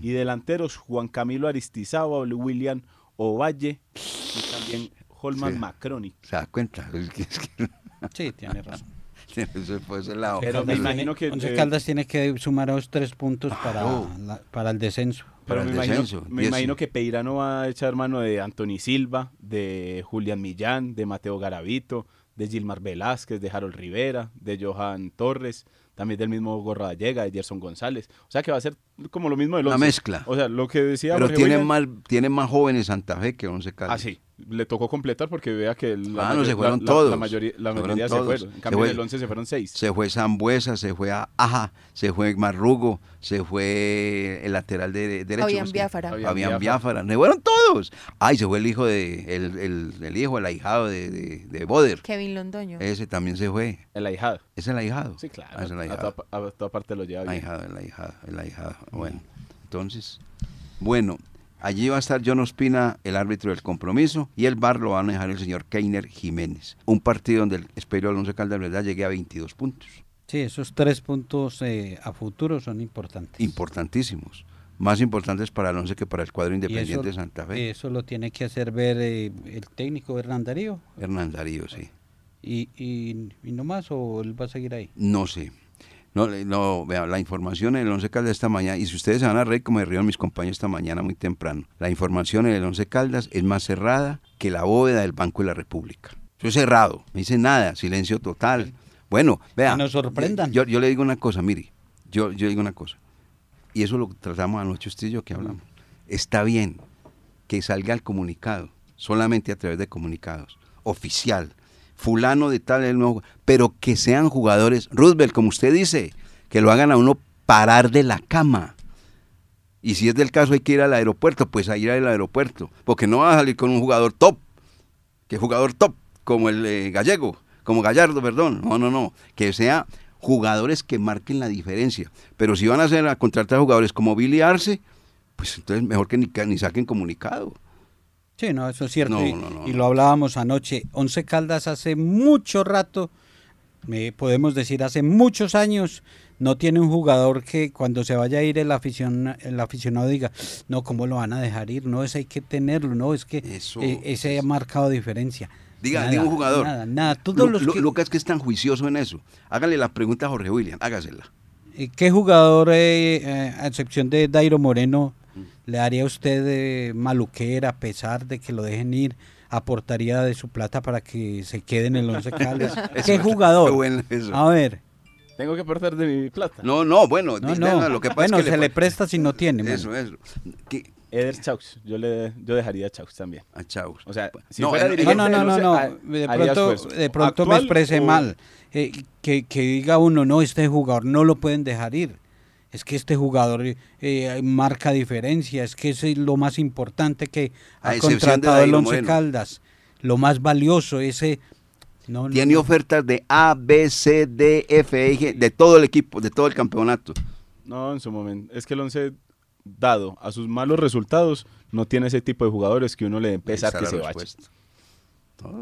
Speaker 3: Y delanteros, Juan Camilo Aristizábal, William Ovalle y también Holman
Speaker 2: Sí.
Speaker 3: Macroni.
Speaker 2: ¿Se da cuenta? Es que- es que-
Speaker 4: Sí, tiene razón.
Speaker 2: Eso fue ese lado.
Speaker 3: Pero me imagino que...
Speaker 4: Once
Speaker 3: eh,
Speaker 4: Caldas tiene que sumar esos tres puntos para,
Speaker 2: Claro.
Speaker 4: la- para el descenso.
Speaker 3: Pero
Speaker 2: para
Speaker 3: me,
Speaker 2: el
Speaker 3: imagino,
Speaker 2: descenso,
Speaker 3: me imagino que Peirano va a echar mano de Anthony Silva, de Julián Millán, de Mateo Garavito, de Gilmar Velázquez, de Harold Rivera, de Johan Torres, también del mismo Gorra Gallega, de Gerson González. O sea que va a ser como lo mismo del
Speaker 2: Una
Speaker 3: once.
Speaker 2: mezcla.
Speaker 3: O sea, lo que decía
Speaker 2: Pero
Speaker 3: Jorge
Speaker 2: tiene
Speaker 3: William-
Speaker 2: más, tiene más jóvenes Santa Fe que Once Caldas.
Speaker 3: Ah, sí. Le tocó completar porque vea que la,
Speaker 2: Ah, no, se fueron
Speaker 3: la- la-
Speaker 2: todos.
Speaker 3: la mayoría, la
Speaker 2: Se fueron
Speaker 3: mayoría se fueron. En
Speaker 2: Se
Speaker 3: cambio,
Speaker 2: fue-
Speaker 3: en el 11 se fueron seis.
Speaker 2: Se fue Zambuesa, se fue a Aja, se fue Marrugo, se fue el lateral de, derecho.
Speaker 5: Fabián
Speaker 2: ¿cómo se?
Speaker 5: Biafara.
Speaker 3: Fabián Biafara.
Speaker 2: Biafara. Se fueron todos. Ay, se fue el hijo de, el, el, el hijo, el ahijado de, de, de Boder.
Speaker 5: Kevin Londoño.
Speaker 2: Ese también se fue.
Speaker 3: El ahijado.
Speaker 2: ¿Es el ahijado?
Speaker 3: Sí, claro.
Speaker 2: Ah, es el
Speaker 3: a,
Speaker 2: ahijado.
Speaker 3: toda, pa- a toda parte lo lleva bien.
Speaker 2: ahijado, el ahijado, el ahijado. Bueno, entonces, bueno, allí va a estar John Ospina, el árbitro del compromiso, y el bar lo va a manejar el señor Keiner Jiménez. Un partido donde el espero al Once Caldas, ¿verdad? Llegué a 22 puntos.
Speaker 4: Sí, esos tres puntos eh, a futuro son importantes.
Speaker 2: Importantísimos. Más importantes para el Once que para el cuadro independiente
Speaker 4: eso,
Speaker 2: de Santa Fe.
Speaker 4: eso lo tiene que hacer ver eh, el técnico Hernán Darío.
Speaker 2: Hernán Darío, sí.
Speaker 4: Y, y, y no más, o él va a seguir ahí.
Speaker 2: No sé. No, no, vea, la información en el Once Caldas esta mañana, y si ustedes se van a reír como me rieron mis compañeros esta mañana muy temprano, la información en el Once Caldas es más cerrada que la bóveda del Banco de la República. Eso es cerrado, no dice nada, silencio total. Bueno, vea.
Speaker 4: Que nos sorprendan.
Speaker 2: Yo, yo le digo una cosa, mire, yo, yo digo una cosa, y eso lo tratamos anoche usted y yo que hablamos. Está bien que salga el comunicado, solamente a través de comunicados, oficial, fulano de tal, el nuevo, pero que sean jugadores, Roosevelt, como usted dice, que lo hagan a uno parar de la cama. Y si es del caso hay que ir al aeropuerto, pues a ir al aeropuerto, porque no va a salir con un jugador top, que jugador top, como el eh, gallego, como Gallardo, perdón, no, no, no, que sea jugadores que marquen la diferencia. Pero si van a hacer a contratar jugadores como Billy Arce, pues entonces mejor que que ni saquen comunicado.
Speaker 4: Sí, no, eso es cierto.
Speaker 2: No,
Speaker 4: y,
Speaker 2: no, no,
Speaker 4: y
Speaker 2: no.
Speaker 4: lo hablábamos anoche. Once Caldas hace mucho rato, me podemos decir hace muchos años, no tiene un jugador que cuando se vaya a ir el, aficion, el aficionado diga, no, ¿cómo lo van a dejar ir? No, ese hay que tenerlo, no, es que
Speaker 2: Eso,
Speaker 4: eh, ese ha marcado diferencia.
Speaker 2: Diga,
Speaker 4: Nada,
Speaker 2: diga un jugador.
Speaker 4: Nada, nada. Todos los que-
Speaker 2: Lucas que es tan juicioso en eso. Hágale la pregunta a Jorge William, hágasela.
Speaker 4: Eh, ¿Qué jugador, eh, eh, a excepción de Dairo Moreno. Le haría a usted eh, maluquera a pesar de que lo dejen ir? ¿Aportaría de su plata para que se quede en el Once Caldas? ¿Qué jugador?
Speaker 2: qué bueno eso.
Speaker 4: A ver.
Speaker 3: Tengo que perder de mi plata.
Speaker 2: No, no, bueno,
Speaker 4: No,
Speaker 2: lo que pasa
Speaker 4: bueno,
Speaker 2: es que
Speaker 4: se le presta si no tiene. mano.
Speaker 2: Eso, eso.
Speaker 3: Eder Chaux. Yo, le, yo dejaría a Chaux también.
Speaker 2: a Chaus.
Speaker 3: O sea, si
Speaker 2: No,
Speaker 3: fuera dirigente
Speaker 4: no, no, no, no.
Speaker 3: ha-
Speaker 4: De pronto, de pronto me
Speaker 3: ¿Actual
Speaker 4: expresé
Speaker 3: o-
Speaker 4: mal. Eh, que, que diga uno, no, este jugador no lo pueden dejar ir. Es que este jugador eh, marca diferencia. Es que eso es lo más importante que
Speaker 2: A
Speaker 4: ha
Speaker 2: excepción de
Speaker 4: contratado el Once
Speaker 2: Moreno.
Speaker 4: Caldas. Lo más valioso, ese... No,
Speaker 2: Tiene
Speaker 4: no.
Speaker 2: ofertas de A, B, C, D, F, E, G, de todo el equipo, de todo el campeonato.
Speaker 3: No, en su momento. Es que el 11, dado a sus malos resultados, no tiene ese tipo de jugadores que uno le pesar
Speaker 2: Ahí
Speaker 3: que se vaya.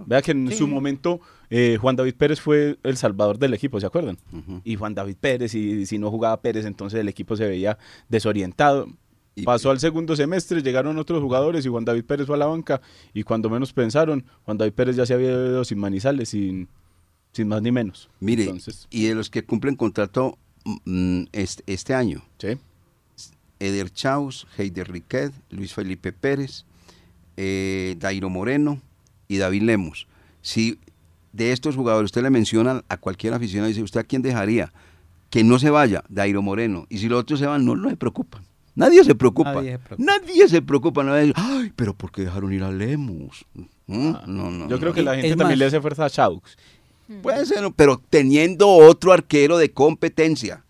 Speaker 3: Vea que en
Speaker 4: Sí.
Speaker 3: su momento eh, Juan David Pérez fue el salvador del equipo, ¿se acuerdan? Y Juan David Pérez, y si no jugaba Pérez, entonces el equipo se veía desorientado.
Speaker 2: Y-
Speaker 3: Pasó al segundo semestre, llegaron otros jugadores y Juan David Pérez fue a la banca. Y cuando menos pensaron, Juan David Pérez ya se había ido sin manizales, sin, sin más ni menos.
Speaker 2: Mire,
Speaker 3: Entonces,
Speaker 2: y de los que cumplen contrato mm, este, este año,
Speaker 3: sí.
Speaker 2: Eder Chaus, Heider Riquet, Luis Felipe Pérez, eh, Dairo Moreno y David Lemos. Si de estos jugadores usted le menciona a cualquier aficionado y dice, ¿usted a quién dejaría? Que no se vaya, Dairo Moreno. Y si los otros se van, no, no se preocupan. Nadie se preocupa.
Speaker 4: Nadie se preocupa.
Speaker 2: Nadie se preocupa. A decir, ay, pero ¿por qué dejaron ir a Lemos? ¿Mm? No, no.
Speaker 3: Yo creo
Speaker 2: no.
Speaker 3: que la
Speaker 4: Es
Speaker 3: gente también
Speaker 4: más-
Speaker 3: le hace fuerza a Chaux.
Speaker 2: Puede ser, pero teniendo otro arquero de competencia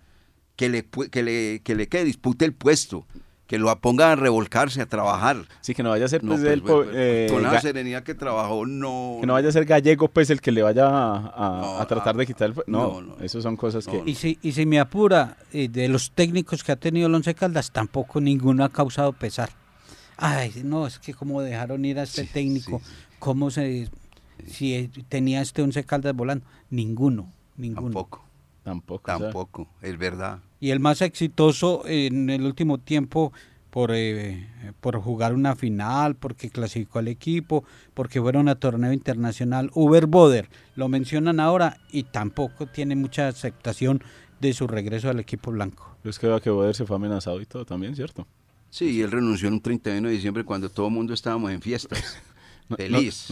Speaker 2: que le, que le, que le que dispute el puesto, que lo ponga a revolcarse, a trabajar.
Speaker 3: Sí, que no vaya a ser
Speaker 2: No,
Speaker 3: pues,
Speaker 2: pues,
Speaker 3: el
Speaker 2: pues,
Speaker 3: eh,
Speaker 2: con la serenidad que trabajó, no.
Speaker 3: que no vaya a ser gallego pues el que le vaya a, a-
Speaker 2: No,
Speaker 3: a tratar de quitar el no,
Speaker 2: no, no.
Speaker 3: eso son cosas que
Speaker 4: Y si, y si me apura, eh, de los técnicos que ha tenido el Once Caldas, tampoco ninguno ha causado pesar. ay, no, es que cómo dejaron ir a este técnico, cómo se, si tenía este once Caldas volando, ninguno, ninguno.
Speaker 2: Tampoco.
Speaker 3: Tampoco.
Speaker 2: Tampoco, es verdad.
Speaker 4: Y el más exitoso en el último tiempo por, eh, por jugar una final, porque clasificó al equipo, porque fueron a torneo internacional. Uber Boder, lo mencionan ahora y tampoco tiene mucha aceptación de su regreso al equipo blanco.
Speaker 3: Es que que Boder se fue amenazado y todo también, ¿cierto?
Speaker 2: Sí, él renunció en un 31 de diciembre cuando todo el mundo estábamos en fiestas. Feliz.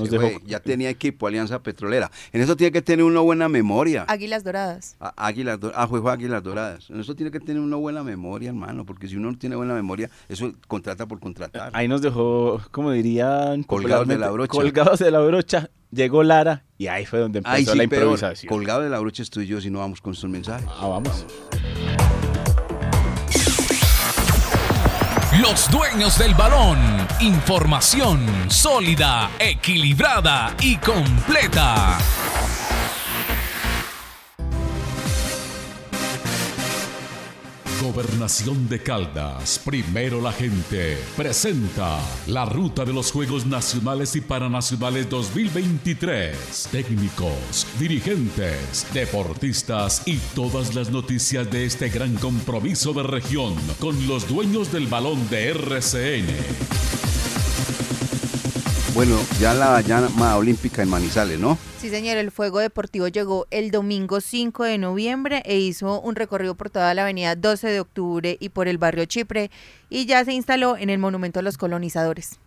Speaker 2: ya tenía equipo, Alianza Petrolera. En eso tiene que tener una buena memoria.
Speaker 5: Águilas Doradas.
Speaker 2: Águilas Doradas. Ah, juego Águilas Doradas. En eso tiene que tener una buena memoria, hermano, porque si uno no tiene buena memoria, eso contrata por contratar.
Speaker 3: Ahí nos dejó, como dirían,
Speaker 2: colgados de la brocha.
Speaker 3: Colgados de la brocha. Llegó Lara y ahí fue donde empezó la improvisación.
Speaker 2: colgado de la brocha estoy yo si no vamos con estos mensajes.
Speaker 3: Ah, vamos.
Speaker 1: Los dueños del balón. Información sólida, equilibrada y completa. Gobernación de Caldas, primero la gente, presenta la ruta de los Juegos Nacionales y Paranacionales 2023. Técnicos, dirigentes, deportistas y todas las noticias de este gran compromiso de región con los dueños del balón de RCN.
Speaker 2: Bueno, ya la llama olímpica en Manizales, ¿no?
Speaker 5: Sí, señor, el Fuego Deportivo llegó el domingo 5 de noviembre e hizo un recorrido por toda la avenida 12 de octubre y por el barrio Chipre y ya se instaló en el Monumento a los Colonizadores.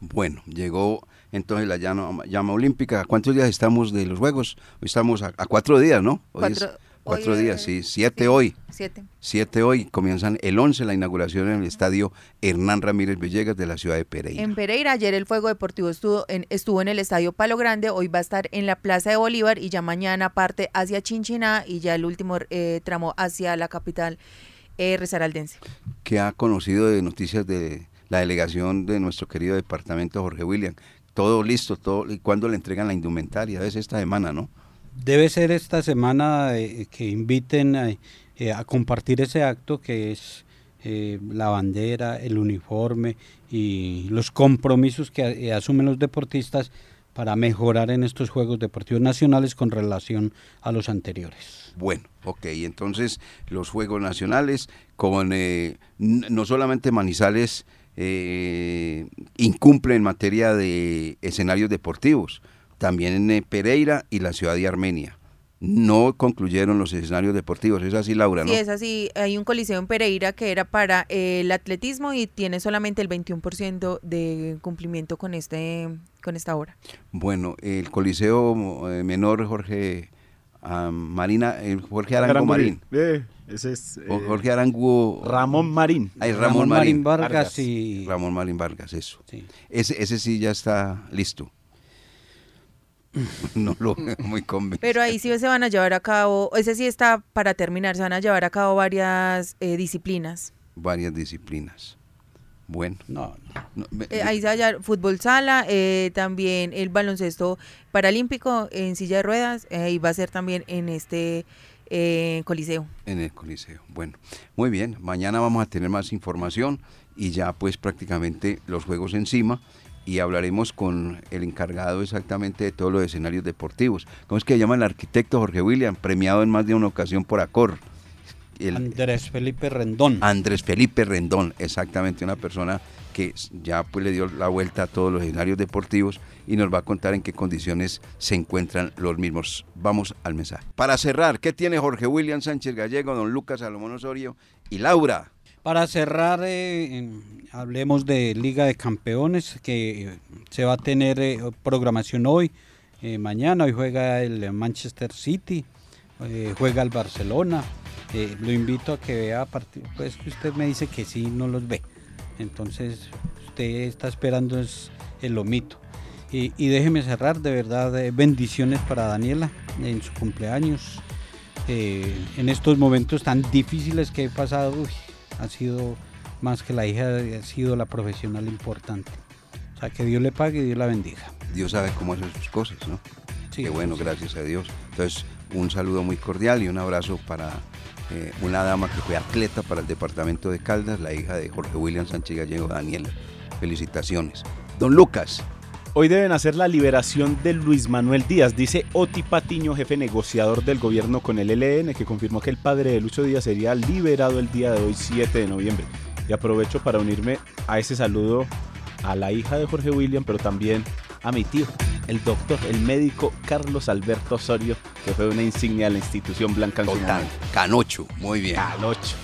Speaker 2: Bueno, llegó entonces la llama, llama olímpica. ¿Cuántos días estamos de los Juegos? Hoy estamos a, cuatro días, ¿no?
Speaker 5: cuatro,
Speaker 2: Cuatro días, sí. Siete hoy.
Speaker 5: Siete.
Speaker 2: Siete hoy. Comienzan el 11 la inauguración en el estadio Hernán Ramírez Villegas de la ciudad de Pereira.
Speaker 5: En Pereira, ayer el Fuego Deportivo estuvo en, estuvo en el estadio Palo Grande, hoy va a estar en la Plaza de Bolívar y ya mañana parte hacia Chinchiná y ya el último eh, tramo hacia la capital eh, Resaraldense.
Speaker 2: ¿Qué ha conocido de noticias de la delegación de nuestro querido departamento Jorge William? Todo listo, todo, ¿y cuándo le entregan la indumentaria? Es esta semana, ¿no?
Speaker 4: Debe ser esta semana eh, que inviten eh, a, compartir ese acto que es eh, la bandera, el uniforme y los compromisos que asumen los deportistas para mejorar en estos Juegos Deportivos Nacionales con relación a los anteriores.
Speaker 2: Bueno, ok, entonces los Juegos Nacionales con no solamente Manizales incumple en materia de escenarios deportivos, también en eh, Pereira y la ciudad de Armenia. No concluyeron los escenarios deportivos, es así Laura, ¿no?
Speaker 5: Sí, es así. Hay un coliseo en Pereira que era para el atletismo y tiene solamente el 21% de cumplimiento con este con esta hora.
Speaker 2: Bueno, el coliseo eh, menor Jorge ah, Marina, eh, Jorge Arango Marín.
Speaker 3: ese es
Speaker 2: Jorge Arango
Speaker 3: Ramón Marín.
Speaker 2: Ramón, Marín,
Speaker 4: Vargas, y
Speaker 2: Ramón Marín Vargas, eso. Ese, ese sí ya está listo. no lo veo muy convencido.
Speaker 5: Pero ahí sí se van a llevar a cabo, ese sí está para terminar, se van a llevar a cabo varias eh, disciplinas.
Speaker 2: Varias disciplinas. Bueno.
Speaker 4: No,
Speaker 5: no. Eh, ahí se va a llevar fútbol sala, eh, también el baloncesto paralímpico en silla de ruedas, y va a ser también en este coliseo.
Speaker 2: En el coliseo. Bueno, muy bien. Mañana vamos a tener más información y ya pues prácticamente los juegos encima y hablaremos con el encargado exactamente de todos los escenarios deportivos. ¿Cómo es que se llama el arquitecto Jorge William, premiado en más de una ocasión por Acor?
Speaker 4: Andrés Felipe Rendón.
Speaker 2: Andrés Felipe Rendón, exactamente, una persona que ya pues le dio la vuelta a todos los escenarios deportivos y nos va a contar en qué condiciones se encuentran los mismos. Vamos al mensaje. Para cerrar, ¿qué tiene Jorge William Sánchez Gallego, don Lucas Salomón Osorio y Laura?
Speaker 4: Para cerrar, eh, hablemos de Liga de Campeones, que se va a tener eh, programación hoy, eh, mañana. Hoy juega el Manchester City, juega el Barcelona. lo invito a que vea partidos, pues que usted me dice que sí, no los ve. Entonces, usted está esperando es el omito. Y déjeme cerrar, de verdad, bendiciones para Daniela en su cumpleaños. en estos momentos tan difíciles que he pasado, ha sido más que la hija, ha sido la profesional importante. O sea, que Dios le pague y Dios la bendiga.
Speaker 2: Dios sabe cómo hacer sus cosas, ¿no? Sí. Qué bueno, gracias a Dios. Entonces, un saludo muy cordial y un abrazo para eh, una dama que fue atleta para el departamento de Caldas, la hija de Jorge William Sánchez Gallego, Daniela. Felicitaciones. Don Lucas.
Speaker 3: Hoy deben hacer la liberación de Luis Manuel Díaz, dice Oti Patiño, jefe negociador del gobierno con el ELN, que confirmó que el padre de Lucho Díaz sería liberado el día de hoy, 7 de noviembre. Y aprovecho para unirme a ese saludo a la hija de Jorge William, pero también a mi tío, el doctor, el médico Carlos Alberto Osorio, que fue una insignia de la institución blanca.
Speaker 2: Total, Canocho, muy bien.
Speaker 3: Canocho.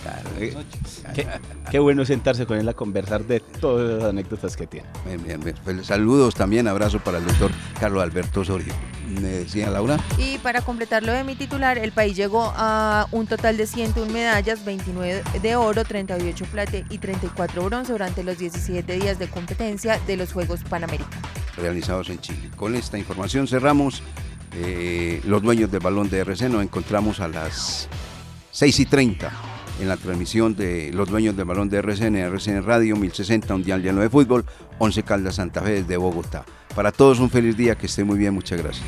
Speaker 3: Qué, qué, bueno sentarse con él a conversar de todas las anécdotas que tiene.
Speaker 2: Bien, bien, bien. Pues, saludos también, abrazo para el doctor Carlos Alberto Osorio. Me decía Laura.
Speaker 5: Y para completar lo de mi titular, el país llegó a un total de 101 medallas, 29 de oro, 38 plata y 34 bronce durante los 17 días de competencia de los Juegos Panamericanos.
Speaker 2: Realizados en Chile. Con esta información cerramos. Eh, los dueños del balón de RC nos encontramos a las 6 y 30 en la transmisión de los dueños del balón de RCN, RCN Radio 1060, un día lleno de fútbol, 11 Caldas Santa Fe desde Bogotá. Para todos un feliz día, que esté muy bien, muchas gracias.